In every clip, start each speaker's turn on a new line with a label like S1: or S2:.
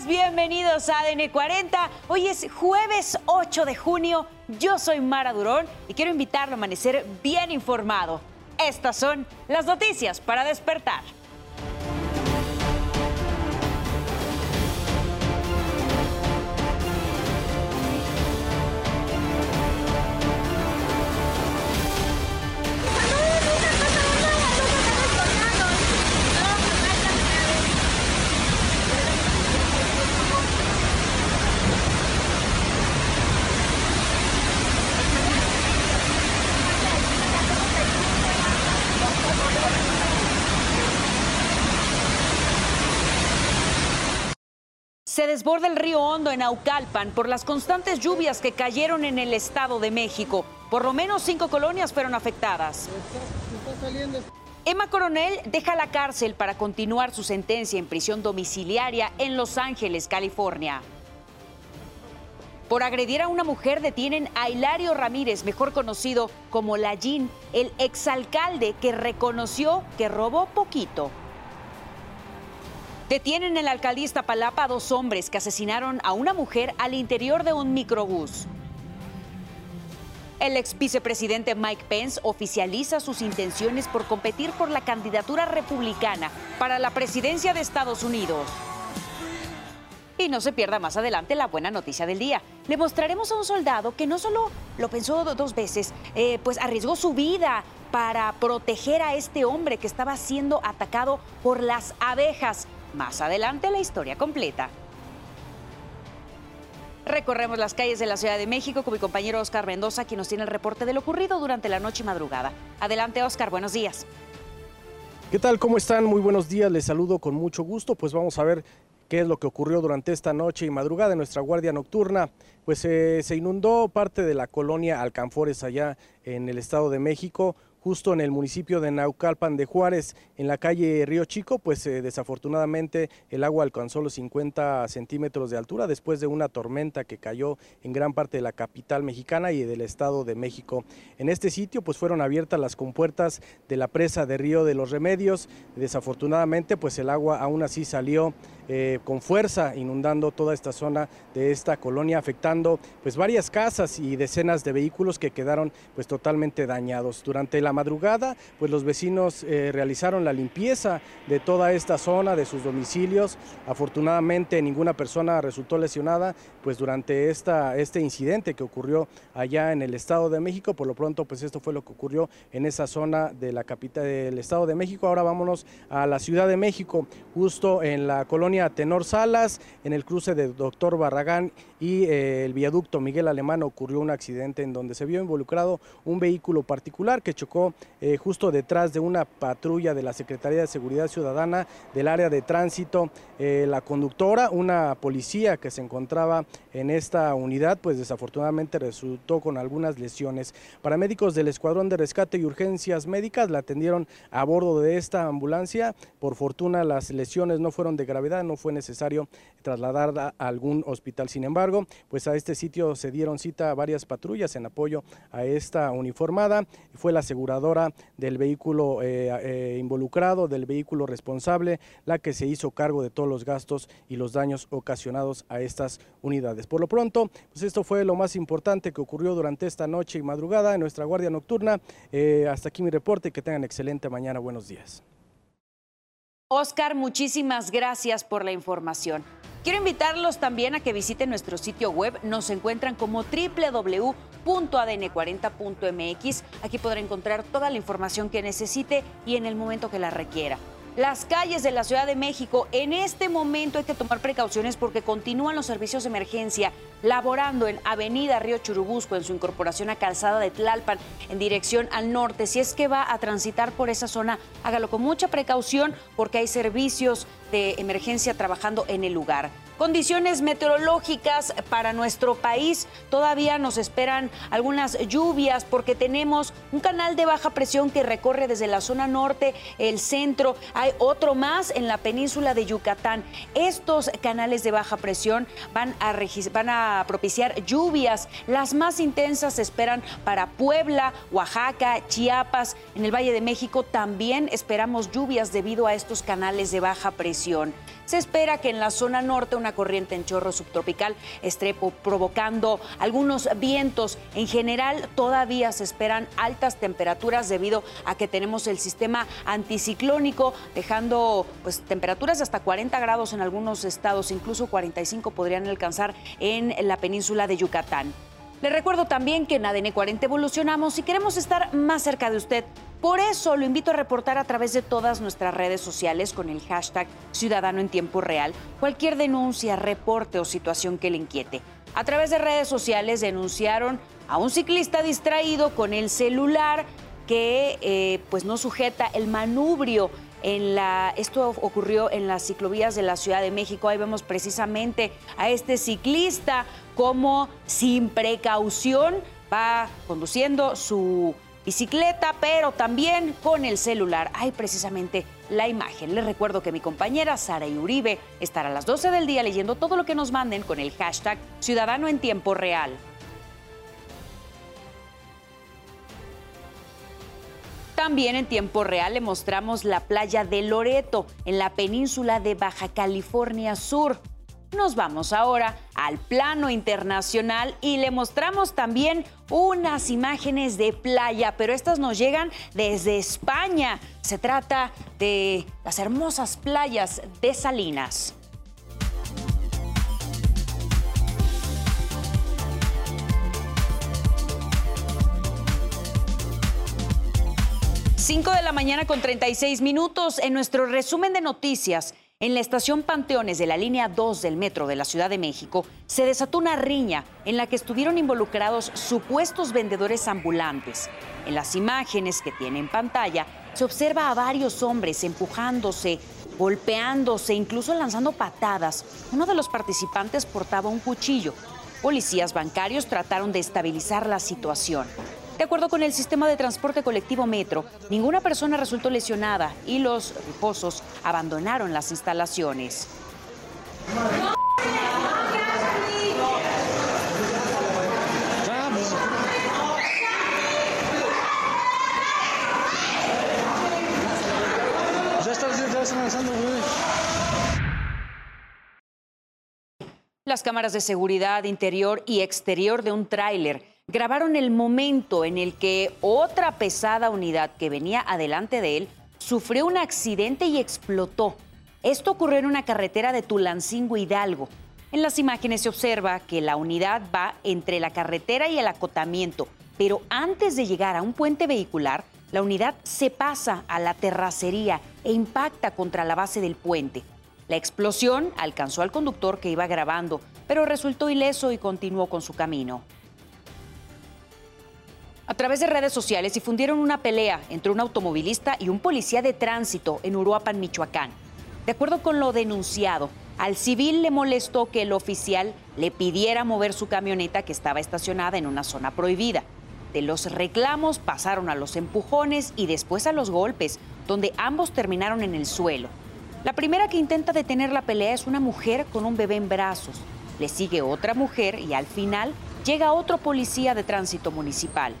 S1: bienvenidos a ADN 40. Hoy es jueves 8 de junio. Yo soy Mara Durón y quiero invitarlo a amanecer bien informado. Estas son las noticias para despertar. Se desborda el río Hondo en Aucalpan por las constantes lluvias que cayeron en el Estado de México. Por lo menos cinco colonias fueron afectadas. Emma Coronel deja la cárcel para continuar su sentencia en prisión domiciliaria en Los Ángeles, California. Por agredir a una mujer detienen a Hilario Ramírez, mejor conocido como Lallín, el exalcalde que reconoció que robó poquito. Detienen en la alcaldía Iztapalapa a dos hombres que asesinaron a una mujer al interior de un microbús. El ex vicepresidente Mike Pence oficializa sus intenciones por competir por la candidatura republicana para la presidencia de Estados Unidos. Y no se pierda más adelante la buena noticia del día. Le mostraremos a un soldado que no solo lo pensó dos veces, eh, pues arriesgó su vida para proteger a este hombre que estaba siendo atacado por las abejas. Más adelante la historia completa. Recorremos las calles de la Ciudad de México con mi compañero Oscar Mendoza, quien nos tiene el reporte de lo ocurrido durante la noche y madrugada. Adelante, Oscar, buenos días.
S2: ¿Qué tal? ¿Cómo están? Muy buenos días, les saludo con mucho gusto. Pues vamos a ver qué es lo que ocurrió durante esta noche y madrugada en nuestra guardia nocturna. Pues eh, se inundó parte de la colonia Alcanfores allá en el Estado de México justo en el municipio de Naucalpan de Juárez, en la calle Río Chico, pues eh, desafortunadamente el agua alcanzó los 50 centímetros de altura después de una tormenta que cayó en gran parte de la capital mexicana y del Estado de México. En este sitio pues fueron abiertas las compuertas de la presa de Río de los Remedios. Desafortunadamente pues el agua aún así salió eh, con fuerza inundando toda esta zona de esta colonia, afectando pues varias casas y decenas de vehículos que quedaron pues totalmente dañados. Durante la madrugada pues los vecinos eh, realizaron la limpieza de toda esta zona, de sus domicilios. Afortunadamente ninguna persona resultó lesionada pues durante esta, este incidente que ocurrió allá en el Estado de México. Por lo pronto pues esto fue lo que ocurrió en esa zona de la capital del Estado de México. Ahora vámonos a la Ciudad de México, justo en la colonia Tenor Salas, en el cruce de Doctor Barragán y eh, el viaducto Miguel Alemán ocurrió un accidente en donde se vio involucrado un vehículo particular que chocó eh, justo detrás de una patrulla de la Secretaría de Seguridad Ciudadana del área de tránsito. Eh, la conductora, una policía que se encontraba en esta unidad, pues desafortunadamente resultó con algunas lesiones. Paramédicos del Escuadrón de Rescate y Urgencias Médicas la atendieron a bordo de esta ambulancia. Por fortuna las lesiones no fueron de gravedad no fue necesario trasladar a algún hospital. Sin embargo, pues a este sitio se dieron cita varias patrullas en apoyo a esta uniformada. Fue la aseguradora del vehículo eh, eh, involucrado, del vehículo responsable, la que se hizo cargo de todos los gastos y los daños ocasionados a estas unidades. Por lo pronto, pues esto fue lo más importante que ocurrió durante esta noche y madrugada en nuestra guardia nocturna. Eh, hasta aquí mi reporte y que tengan excelente mañana. Buenos días.
S1: Oscar, muchísimas gracias por la información. Quiero invitarlos también a que visiten nuestro sitio web. Nos encuentran como www.adn40.mx. Aquí podrá encontrar toda la información que necesite y en el momento que la requiera. Las calles de la Ciudad de México, en este momento hay que tomar precauciones porque continúan los servicios de emergencia laborando en Avenida Río Churubusco en su incorporación a Calzada de Tlalpan en dirección al norte. Si es que va a transitar por esa zona, hágalo con mucha precaución porque hay servicios de emergencia trabajando en el lugar. Condiciones meteorológicas para nuestro país. Todavía nos esperan algunas lluvias porque tenemos un canal de baja presión que recorre desde la zona norte, el centro. Hay otro más en la península de Yucatán. Estos canales de baja presión van a, van a propiciar lluvias. Las más intensas se esperan para Puebla, Oaxaca, Chiapas. En el Valle de México también esperamos lluvias debido a estos canales de baja presión. Se espera que en la zona norte una corriente en chorro subtropical esté provocando algunos vientos. En general, todavía se esperan altas temperaturas debido a que tenemos el sistema anticiclónico, dejando pues, temperaturas hasta 40 grados en algunos estados, incluso 45 podrían alcanzar en la península de Yucatán. Le recuerdo también que en ADN 40 evolucionamos y queremos estar más cerca de usted. Por eso lo invito a reportar a través de todas nuestras redes sociales con el hashtag Ciudadano en Tiempo Real cualquier denuncia, reporte o situación que le inquiete. A través de redes sociales denunciaron a un ciclista distraído con el celular que eh, pues no sujeta el manubrio en la, esto ocurrió en las ciclovías de la Ciudad de México. Ahí vemos precisamente a este ciclista como sin precaución va conduciendo su bicicleta, pero también con el celular. Hay precisamente la imagen. Les recuerdo que mi compañera Sara Uribe estará a las 12 del día leyendo todo lo que nos manden con el hashtag Ciudadano en Tiempo Real. También en tiempo real le mostramos la playa de Loreto, en la península de Baja California Sur. Nos vamos ahora al plano internacional y le mostramos también unas imágenes de playa, pero estas nos llegan desde España. Se trata de las hermosas playas de Salinas. 5 de la mañana con 36 minutos en nuestro resumen de noticias. En la estación Panteones de la línea 2 del metro de la Ciudad de México se desató una riña en la que estuvieron involucrados supuestos vendedores ambulantes. En las imágenes que tiene en pantalla se observa a varios hombres empujándose, golpeándose, incluso lanzando patadas. Uno de los participantes portaba un cuchillo. Policías bancarios trataron de estabilizar la situación. De acuerdo con el sistema de transporte colectivo Metro, ninguna persona resultó lesionada y los riposos abandonaron las instalaciones. Las cámaras de seguridad interior y exterior de un tráiler grabaron el momento en el que otra pesada unidad que venía adelante de él sufrió un accidente y explotó. Esto ocurrió en una carretera de Tulancingo Hidalgo. En las imágenes se observa que la unidad va entre la carretera y el acotamiento, pero antes de llegar a un puente vehicular, la unidad se pasa a la terracería e impacta contra la base del puente. La explosión alcanzó al conductor que iba grabando, pero resultó ileso y continuó con su camino a través de redes sociales difundieron una pelea entre un automovilista y un policía de tránsito en Uruapan, Michoacán. De acuerdo con lo denunciado, al civil le molestó que el oficial le pidiera mover su camioneta que estaba estacionada en una zona prohibida. De los reclamos pasaron a los empujones y después a los golpes, donde ambos terminaron en el suelo. La primera que intenta detener la pelea es una mujer con un bebé en brazos. Le sigue otra mujer y al final llega otro policía de tránsito municipal.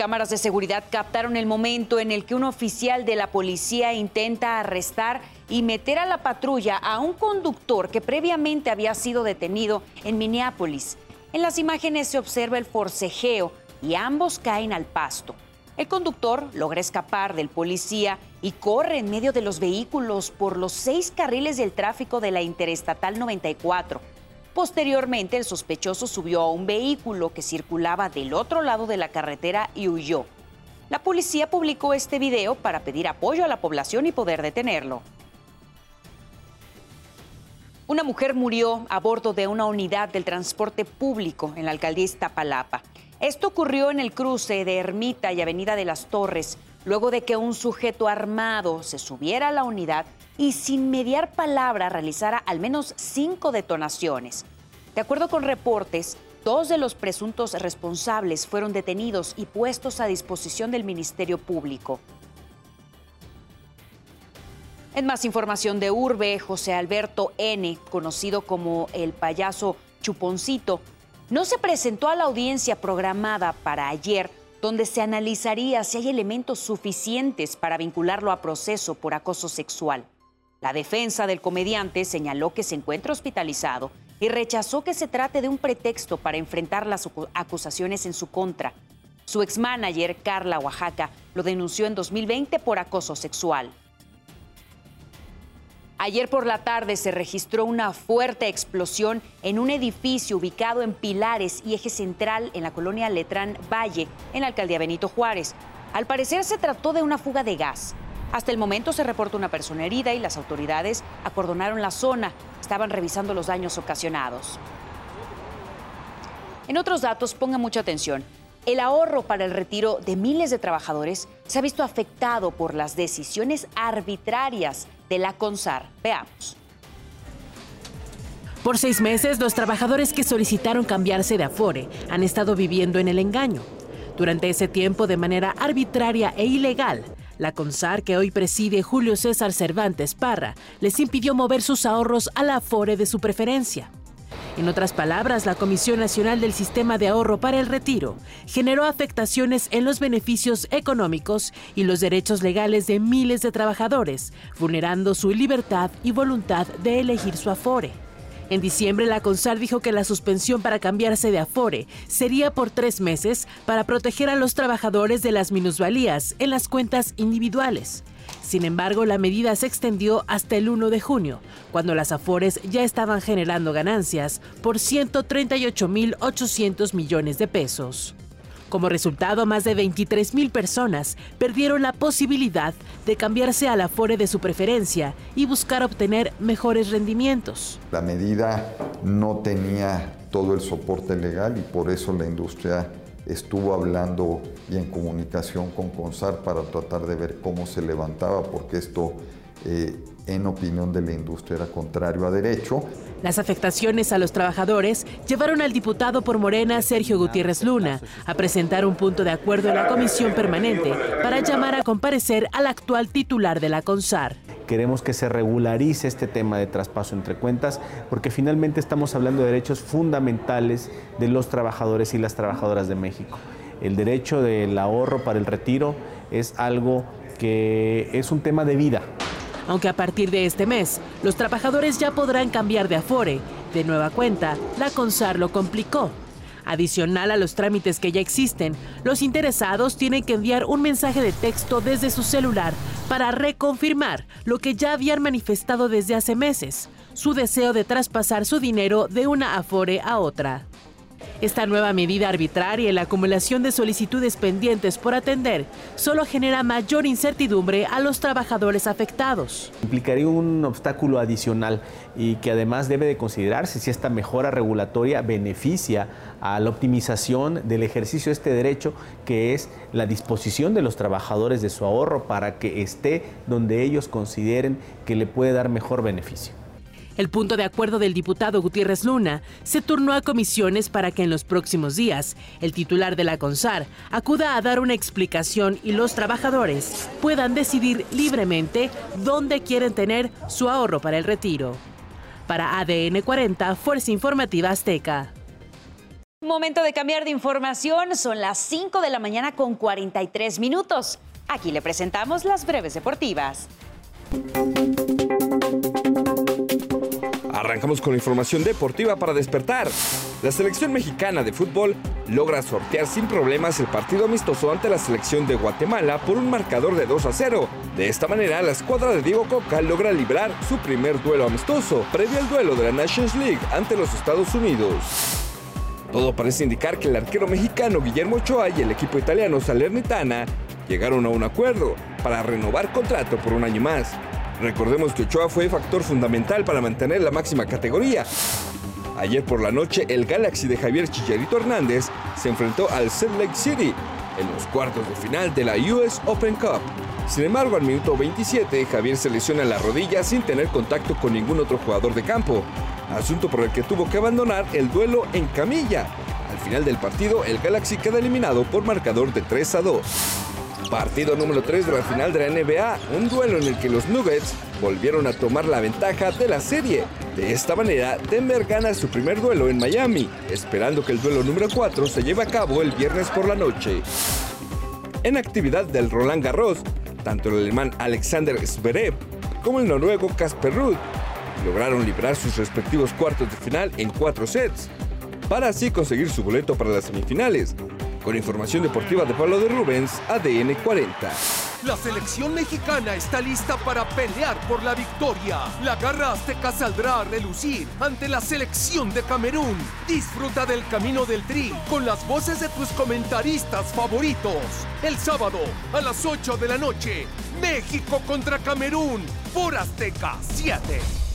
S1: Cámaras de seguridad captaron el momento en el que un oficial de la policía intenta arrestar y meter a la patrulla a un conductor que previamente había sido detenido en Minneapolis. En las imágenes se observa el forcejeo y ambos caen al pasto. El conductor logra escapar del policía y corre en medio de los vehículos por los seis carriles del tráfico de la Interestatal 94. Posteriormente, el sospechoso subió a un vehículo que circulaba del otro lado de la carretera y huyó. La policía publicó este video para pedir apoyo a la población y poder detenerlo. Una mujer murió a bordo de una unidad del transporte público en la alcaldía Iztapalapa. Esto ocurrió en el cruce de Ermita y Avenida de las Torres, luego de que un sujeto armado se subiera a la unidad y sin mediar palabra realizara al menos cinco detonaciones. De acuerdo con reportes, dos de los presuntos responsables fueron detenidos y puestos a disposición del Ministerio Público. En más información de Urbe, José Alberto N., conocido como el payaso Chuponcito, no se presentó a la audiencia programada para ayer donde se analizaría si hay elementos suficientes para vincularlo a proceso por acoso sexual. La defensa del comediante señaló que se encuentra hospitalizado y rechazó que se trate de un pretexto para enfrentar las acusaciones en su contra. Su ex-manager, Carla Oaxaca, lo denunció en 2020 por acoso sexual. Ayer por la tarde se registró una fuerte explosión en un edificio ubicado en Pilares y eje central en la colonia Letrán Valle, en la alcaldía Benito Juárez. Al parecer se trató de una fuga de gas. Hasta el momento se reporta una persona herida y las autoridades acordonaron la zona. Estaban revisando los daños ocasionados. En otros datos, ponga mucha atención. El ahorro para el retiro de miles de trabajadores se ha visto afectado por las decisiones arbitrarias de la CONSAR. Veamos.
S3: Por seis meses, los trabajadores que solicitaron cambiarse de Afore han estado viviendo en el engaño. Durante ese tiempo, de manera arbitraria e ilegal, la CONSAR, que hoy preside Julio César Cervantes Parra, les impidió mover sus ahorros a la Afore de su preferencia. En otras palabras, la Comisión Nacional del Sistema de Ahorro para el Retiro generó afectaciones en los beneficios económicos y los derechos legales de miles de trabajadores, vulnerando su libertad y voluntad de elegir su afore. En diciembre, la CONSAR dijo que la suspensión para cambiarse de Afore sería por tres meses para proteger a los trabajadores de las minusvalías en las cuentas individuales. Sin embargo, la medida se extendió hasta el 1 de junio, cuando las Afores ya estaban generando ganancias por 138.800 millones de pesos. Como resultado, más de 23.000 personas perdieron la posibilidad de cambiarse a la Afore de su preferencia y buscar obtener mejores rendimientos.
S4: La medida no tenía todo el soporte legal y por eso la industria estuvo hablando y en comunicación con CONSAR para tratar de ver cómo se levantaba, porque esto, eh, en opinión de la industria, era contrario a derecho.
S3: Las afectaciones a los trabajadores llevaron al diputado por Morena, Sergio Gutiérrez Luna, a presentar un punto de acuerdo en la comisión permanente para llamar a comparecer al actual titular de la CONSAR.
S5: Queremos que se regularice este tema de traspaso entre cuentas porque finalmente estamos hablando de derechos fundamentales de los trabajadores y las trabajadoras de México. El derecho del ahorro para el retiro es algo que es un tema de vida.
S3: Aunque a partir de este mes, los trabajadores ya podrán cambiar de afore. De nueva cuenta, la CONSAR lo complicó Adicional a los trámites que ya existen, los interesados tienen que enviar un mensaje de texto desde su celular para reconfirmar lo que ya habían manifestado desde hace meses, su deseo de traspasar su dinero de una Afore a otra. Esta nueva medida arbitraria y la acumulación de solicitudes pendientes por atender solo genera mayor incertidumbre a los trabajadores afectados.
S5: Implicaría un obstáculo adicional y que además debe de considerarse si esta mejora regulatoria beneficia a la optimización del ejercicio de este derecho que es la disposición de los trabajadores de su ahorro para que esté donde ellos consideren que le puede dar mejor beneficio.
S3: El punto de acuerdo del diputado Gutiérrez Luna se turnó a comisiones para que en los próximos días el titular de la CONSAR acuda a dar una explicación y los trabajadores puedan decidir libremente dónde quieren tener su ahorro para el retiro. Para ADN 40, Fuerza Informativa Azteca.
S1: Momento de cambiar de información, son las 5 de la mañana con 43 minutos. Aquí le presentamos las breves deportivas.
S6: Arrancamos con información deportiva para despertar. La selección mexicana de fútbol logra sortear sin problemas el partido amistoso ante la selección de Guatemala por un marcador de 2 a 0. De esta manera, la escuadra de Diego Coca logra librar su primer duelo amistoso, previo al duelo de la Nations League ante los Estados Unidos. Todo parece indicar que el arquero mexicano Guillermo Ochoa y el equipo italiano Salernitana llegaron a un acuerdo para renovar contrato por un año más. Recordemos que Ochoa fue factor fundamental para mantener la máxima categoría. Ayer por la noche, el Galaxy de Javier Chicharito Hernández se enfrentó al Salt Lake City en los cuartos de final de la US Open Cup. Sin embargo, al minuto 27, Javier se lesiona la rodilla sin tener contacto con ningún otro jugador de campo, asunto por el que tuvo que abandonar el duelo en camilla. Al final del partido, el Galaxy queda eliminado por marcador de 3 a 2. Partido número 3 de la final de la NBA, un duelo en el que los Nuggets volvieron a tomar la ventaja de la serie. De esta manera, Denver gana su primer duelo en Miami, esperando que el duelo número 4 se lleve a cabo el viernes por la noche. En actividad del Roland Garros, tanto el alemán Alexander Zverev como el noruego Casper Ruud lograron librar sus respectivos cuartos de final en cuatro sets, para así conseguir su boleto para las semifinales. Con información deportiva de Pablo de Rubens, ADN 40.
S7: La selección mexicana está lista para pelear por la victoria. La garra azteca saldrá a relucir ante la selección de Camerún. Disfruta del camino del tri con las voces de tus comentaristas favoritos. El sábado a las 8 de la noche, México contra Camerún por Azteca 7.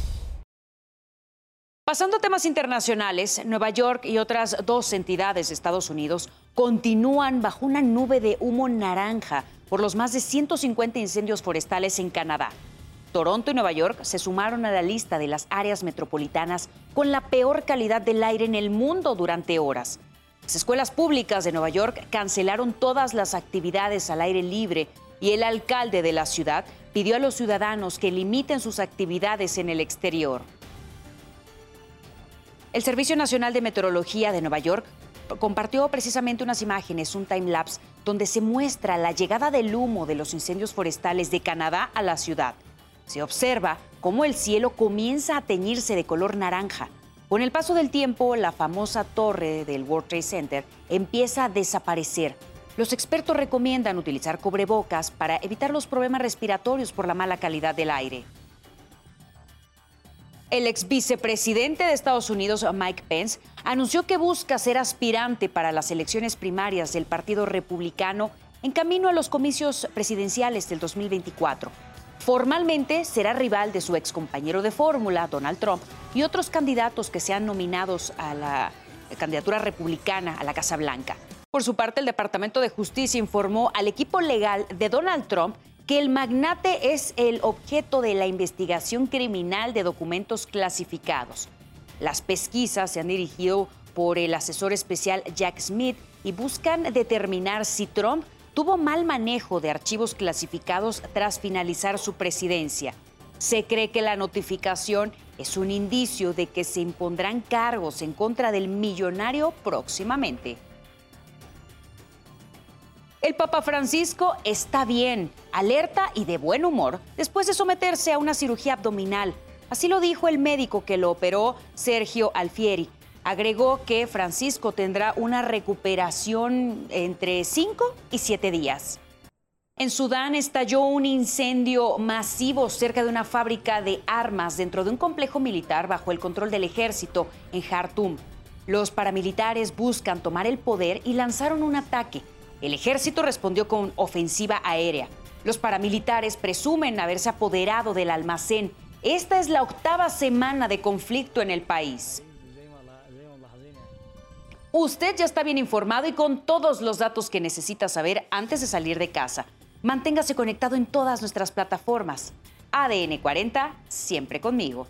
S1: Pasando a temas internacionales, Nueva York y otras dos entidades de Estados Unidos continúan bajo una nube de humo naranja por los más de 150 incendios forestales en Canadá. Toronto y Nueva York se sumaron a la lista de las áreas metropolitanas con la peor calidad del aire en el mundo durante horas. Las escuelas públicas de Nueva York cancelaron todas las actividades al aire libre y el alcalde de la ciudad pidió a los ciudadanos que limiten sus actividades en el exterior. El Servicio Nacional de Meteorología de Nueva York compartió precisamente unas imágenes, un time lapse, donde se muestra la llegada del humo de los incendios forestales de Canadá a la ciudad. Se observa cómo el cielo comienza a teñirse de color naranja. Con el paso del tiempo, la famosa torre del World Trade Center empieza a desaparecer. Los expertos recomiendan utilizar cubrebocas para evitar los problemas respiratorios por la mala calidad del aire. El ex vicepresidente de Estados Unidos, Mike Pence, anunció que busca ser aspirante para las elecciones primarias del Partido Republicano en camino a los comicios presidenciales del 2024. Formalmente será rival de su ex compañero de fórmula, Donald Trump, y otros candidatos que sean nominados a la candidatura republicana a la Casa Blanca. Por su parte, el Departamento de Justicia informó al equipo legal de Donald Trump que el magnate es el objeto de la investigación criminal de documentos clasificados. Las pesquisas se han dirigido por el asesor especial Jack Smith y buscan determinar si Trump tuvo mal manejo de archivos clasificados tras finalizar su presidencia. Se cree que la notificación es un indicio de que se impondrán cargos en contra del millonario próximamente. El Papa Francisco está bien, alerta y de buen humor después de someterse a una cirugía abdominal. Así lo dijo el médico que lo operó, Sergio Alfieri. Agregó que Francisco tendrá una recuperación entre 5 y 7 días. En Sudán estalló un incendio masivo cerca de una fábrica de armas dentro de un complejo militar bajo el control del ejército en Jartum. Los paramilitares buscan tomar el poder y lanzaron un ataque. El ejército respondió con ofensiva aérea. Los paramilitares presumen haberse apoderado del almacén. Esta es la octava semana de conflicto en el país. Usted ya está bien informado y con todos los datos que necesita saber antes de salir de casa. Manténgase conectado en todas nuestras plataformas. ADN 40, siempre conmigo.